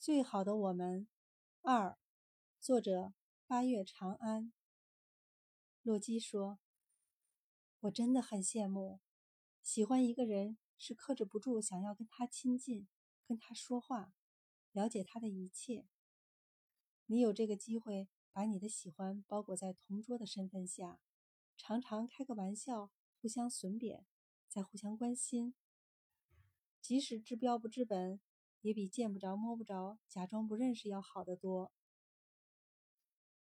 最好的我们二，作者八月长安。洛基说：“我真的很羡慕，喜欢一个人是克制不住想要跟他亲近，跟他说话，了解他的一切。你有这个机会，把你的喜欢包裹在同桌的身份下，常常开个玩笑，互相损贬，再互相关心，即使治标不治本。”也比见不着摸不着、假装不认识要好得多。